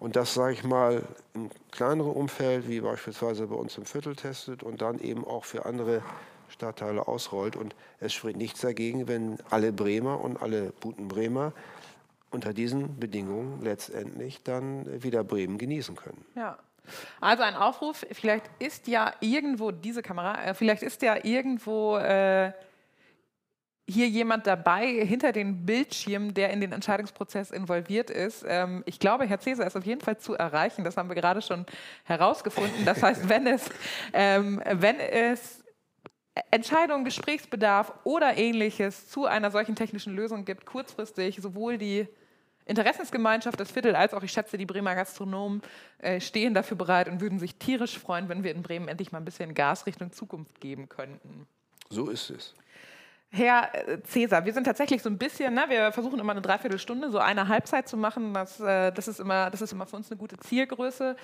S3: Und das, sage ich mal, im kleineren Umfeld, wie beispielsweise bei uns im Viertel testet und dann eben auch für andere Stadtteile ausrollt. Und es spricht nichts dagegen, wenn alle Bremer und alle Buten-Bremer unter diesen Bedingungen letztendlich dann wieder Bremen genießen können.
S2: ja. Also ein Aufruf, vielleicht ist ja irgendwo diese Kamera, äh, vielleicht ist ja irgendwo äh, hier jemand dabei hinter den Bildschirmen, der in den Entscheidungsprozess involviert ist. Ähm, ich glaube, Herr Cäsar ist auf jeden Fall zu erreichen. Das haben wir gerade schon herausgefunden. Das heißt, wenn es, ähm, wenn es Entscheidungen, Gesprächsbedarf oder ähnliches zu einer solchen technischen Lösung gibt, kurzfristig sowohl die Interessensgemeinschaft, das Viertel, als auch, ich schätze, die Bremer Gastronomen äh, stehen dafür bereit und würden sich tierisch freuen, wenn wir in Bremen endlich mal ein bisschen Gas Richtung Zukunft geben könnten.
S3: So ist es.
S2: Herr äh, Cäsar, wir sind tatsächlich so ein bisschen, ne, wir versuchen immer eine Dreiviertelstunde, so eine Halbzeit zu machen. Das, äh, das, ist, immer, das ist immer für uns eine gute Zielgröße.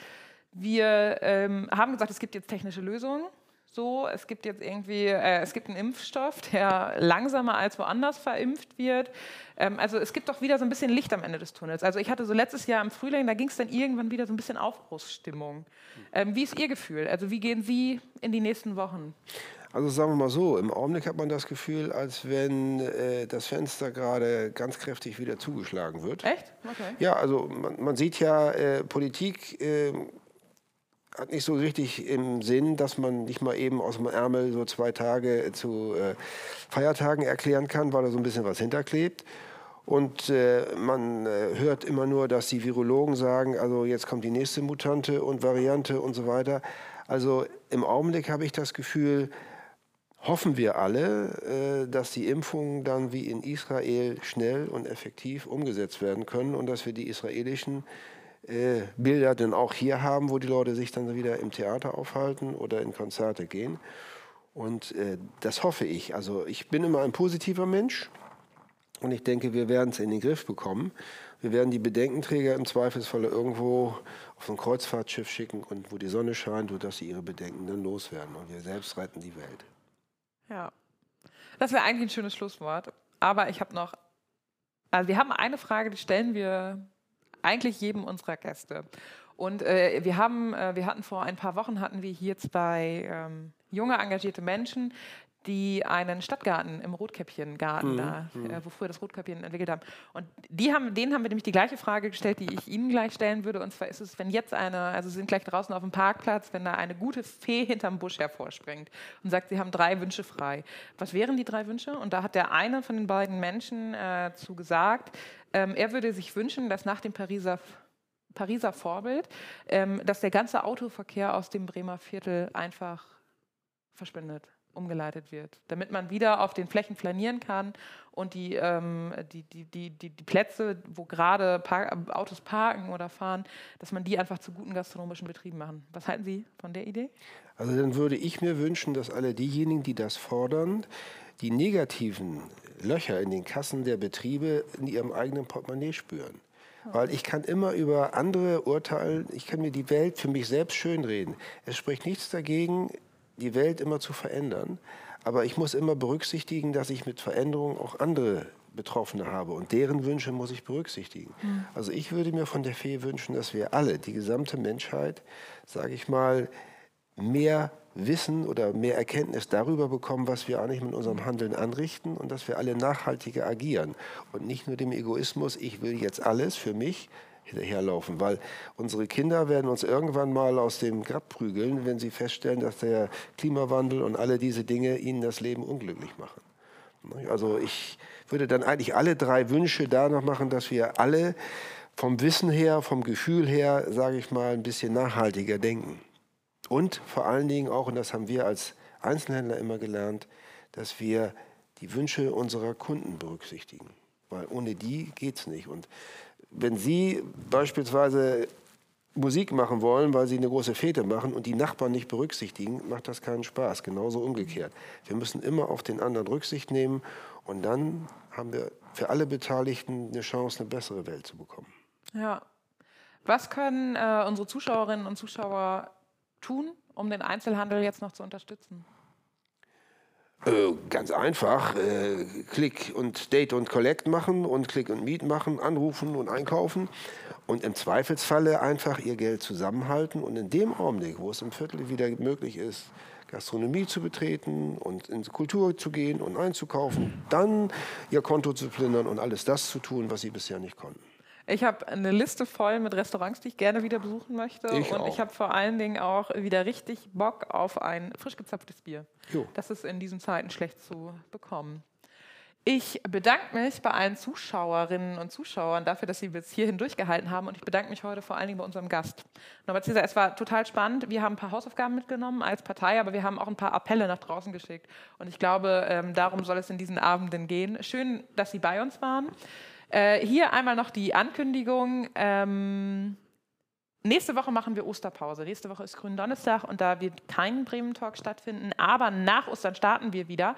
S2: Wir ähm, haben gesagt, es gibt jetzt technische Lösungen. So, es gibt jetzt irgendwie, äh, es gibt einen Impfstoff, der langsamer als woanders verimpft wird. Ähm, also es gibt doch wieder so ein bisschen Licht am Ende des Tunnels. Also ich hatte so letztes Jahr im Frühling, da ging es dann irgendwann wieder so ein bisschen Aufbruchsstimmung. Ähm, wie ist Ihr Gefühl? Also wie gehen Sie in die nächsten Wochen?
S3: Also sagen wir mal so, im Augenblick hat man das Gefühl, als wenn äh, das Fenster gerade ganz kräftig wieder zugeschlagen wird.
S2: Echt? Okay.
S3: Ja, also man, man sieht ja, äh, Politik äh, hat nicht so richtig im Sinn, dass man nicht mal eben aus dem Ärmel so zwei Tage zu äh, Feiertagen erklären kann, weil da so ein bisschen was hinterklebt. Und äh, man äh, hört immer nur, dass die Virologen sagen, also jetzt kommt die nächste Mutante und Variante und so weiter. Also im Augenblick habe ich das Gefühl, hoffen wir alle, äh, dass die Impfungen dann wie in Israel schnell und effektiv umgesetzt werden können und dass wir die israelischen äh, Bilder dann auch hier haben, wo die Leute sich dann wieder im Theater aufhalten oder in Konzerte gehen. Und äh, das hoffe ich. Also ich bin immer ein positiver Mensch und ich denke, wir werden es in den Griff bekommen. Wir werden die Bedenkenträger im Zweifelsfall irgendwo auf ein Kreuzfahrtschiff schicken und wo die Sonne scheint, sodass sie ihre Bedenken dann loswerden. Und wir selbst retten die Welt.
S2: Ja, das wäre eigentlich ein schönes Schlusswort. Aber ich habe noch, also wir haben eine Frage, die stellen wir eigentlich jedem unserer Gäste. Und äh, wir, haben, äh, wir hatten vor ein paar Wochen hatten wir hier zwei ähm, junge engagierte Menschen, die einen Stadtgarten im Rotkäppchengarten, mhm. da, mhm. äh, wo früher das Rotkäppchen entwickelt haben. Und die haben, denen haben wir nämlich die gleiche Frage gestellt, die ich Ihnen gleich stellen würde. Und zwar ist es, wenn jetzt eine, also Sie sind gleich draußen auf dem Parkplatz, wenn da eine gute Fee hinterm Busch hervorspringt und sagt, Sie haben drei Wünsche frei. Was wären die drei Wünsche? Und da hat der eine von den beiden Menschen äh, zu gesagt, ähm, er würde sich wünschen, dass nach dem Pariser Pariser Vorbild, ähm, dass der ganze Autoverkehr aus dem Bremer Viertel einfach verschwindet umgeleitet wird, damit man wieder auf den Flächen flanieren kann und die, ähm, die, die, die, die, die, Plätze, wo gerade Par Autos parken oder fahren, dass man die einfach zu guten gastronomischen Betrieben machen. Was halten Sie von der Idee?
S3: Also dann würde ich mir wünschen, dass alle diejenigen, die das fordern, die negativen Löcher in den Kassen der Betriebe in ihrem eigenen Portemonnaie spüren. Weil ich kann immer über andere urteilen, ich kann mir die Welt für mich selbst schönreden. Es spricht nichts dagegen, die Welt immer zu verändern. Aber ich muss immer berücksichtigen, dass ich mit Veränderungen auch andere Betroffene habe und deren Wünsche muss ich berücksichtigen. Mhm. Also ich würde mir von der Fee wünschen, dass wir alle, die gesamte Menschheit, sage ich mal, mehr Wissen oder mehr Erkenntnis darüber bekommen, was wir eigentlich mit unserem Handeln anrichten und dass wir alle nachhaltiger agieren und nicht nur dem Egoismus, ich will jetzt alles für mich, hinterherlaufen, weil unsere Kinder werden uns irgendwann mal aus dem Grab prügeln, wenn sie feststellen, dass der Klimawandel und alle diese Dinge ihnen das Leben unglücklich machen. Also ich würde dann eigentlich alle drei Wünsche da noch machen, dass wir alle vom Wissen her, vom Gefühl her, sage ich mal, ein bisschen nachhaltiger denken. Und vor allen Dingen auch, und das haben wir als Einzelhändler immer gelernt, dass wir die Wünsche unserer Kunden berücksichtigen. Weil ohne die geht es nicht. Und wenn Sie beispielsweise Musik machen wollen, weil Sie eine große Fete machen und die Nachbarn nicht berücksichtigen, macht das keinen Spaß. Genauso umgekehrt. Wir müssen immer auf den anderen Rücksicht nehmen und dann haben wir für alle Beteiligten eine Chance, eine bessere Welt zu bekommen.
S2: Ja. Was können äh, unsere Zuschauerinnen und Zuschauer tun, um den Einzelhandel jetzt noch zu unterstützen?
S3: Äh, ganz einfach, äh, Click und Date und Collect machen und Click und Meet machen, anrufen und einkaufen und im Zweifelsfalle einfach ihr Geld zusammenhalten und in dem Augenblick, wo es im Viertel wieder möglich ist, Gastronomie zu betreten und in Kultur zu gehen und einzukaufen, dann ihr Konto zu plündern und alles das zu tun, was sie bisher nicht konnten.
S2: Ich habe eine Liste voll mit Restaurants, die ich gerne wieder besuchen möchte. Ich und auch. ich habe vor allen Dingen auch wieder richtig Bock auf ein frisch gezapftes Bier. Jo. Das ist in diesen Zeiten schlecht zu bekommen. Ich bedanke mich bei allen Zuschauerinnen und Zuschauern dafür, dass sie bis hierhin durchgehalten haben. Und ich bedanke mich heute vor allen Dingen bei unserem Gast. Norbert Cäsar, es war total spannend. Wir haben ein paar Hausaufgaben mitgenommen als Partei, aber wir haben auch ein paar Appelle nach draußen geschickt. Und ich glaube, ähm, darum soll es in diesen Abenden gehen. Schön, dass Sie bei uns waren. Äh, hier einmal noch die Ankündigung. Ähm, Nächste Woche machen wir Osterpause. Nächste Woche ist Gründonnerstag und da wird kein Bremen-Talk stattfinden. Aber nach Ostern starten wir wieder.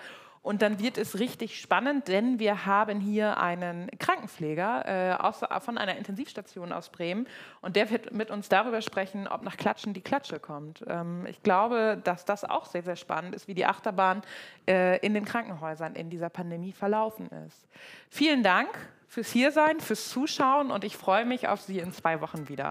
S2: Und dann wird es richtig spannend, denn wir haben hier einen Krankenpfleger äh, aus, von einer Intensivstation aus Bremen und der wird mit uns darüber sprechen, ob nach Klatschen die Klatsche kommt. Ähm, ich glaube, dass das auch sehr, sehr spannend ist, wie die Achterbahn äh, in den Krankenhäusern in dieser Pandemie verlaufen ist. Vielen Dank fürs Hiersein, fürs Zuschauen und ich freue mich auf Sie in zwei Wochen wieder.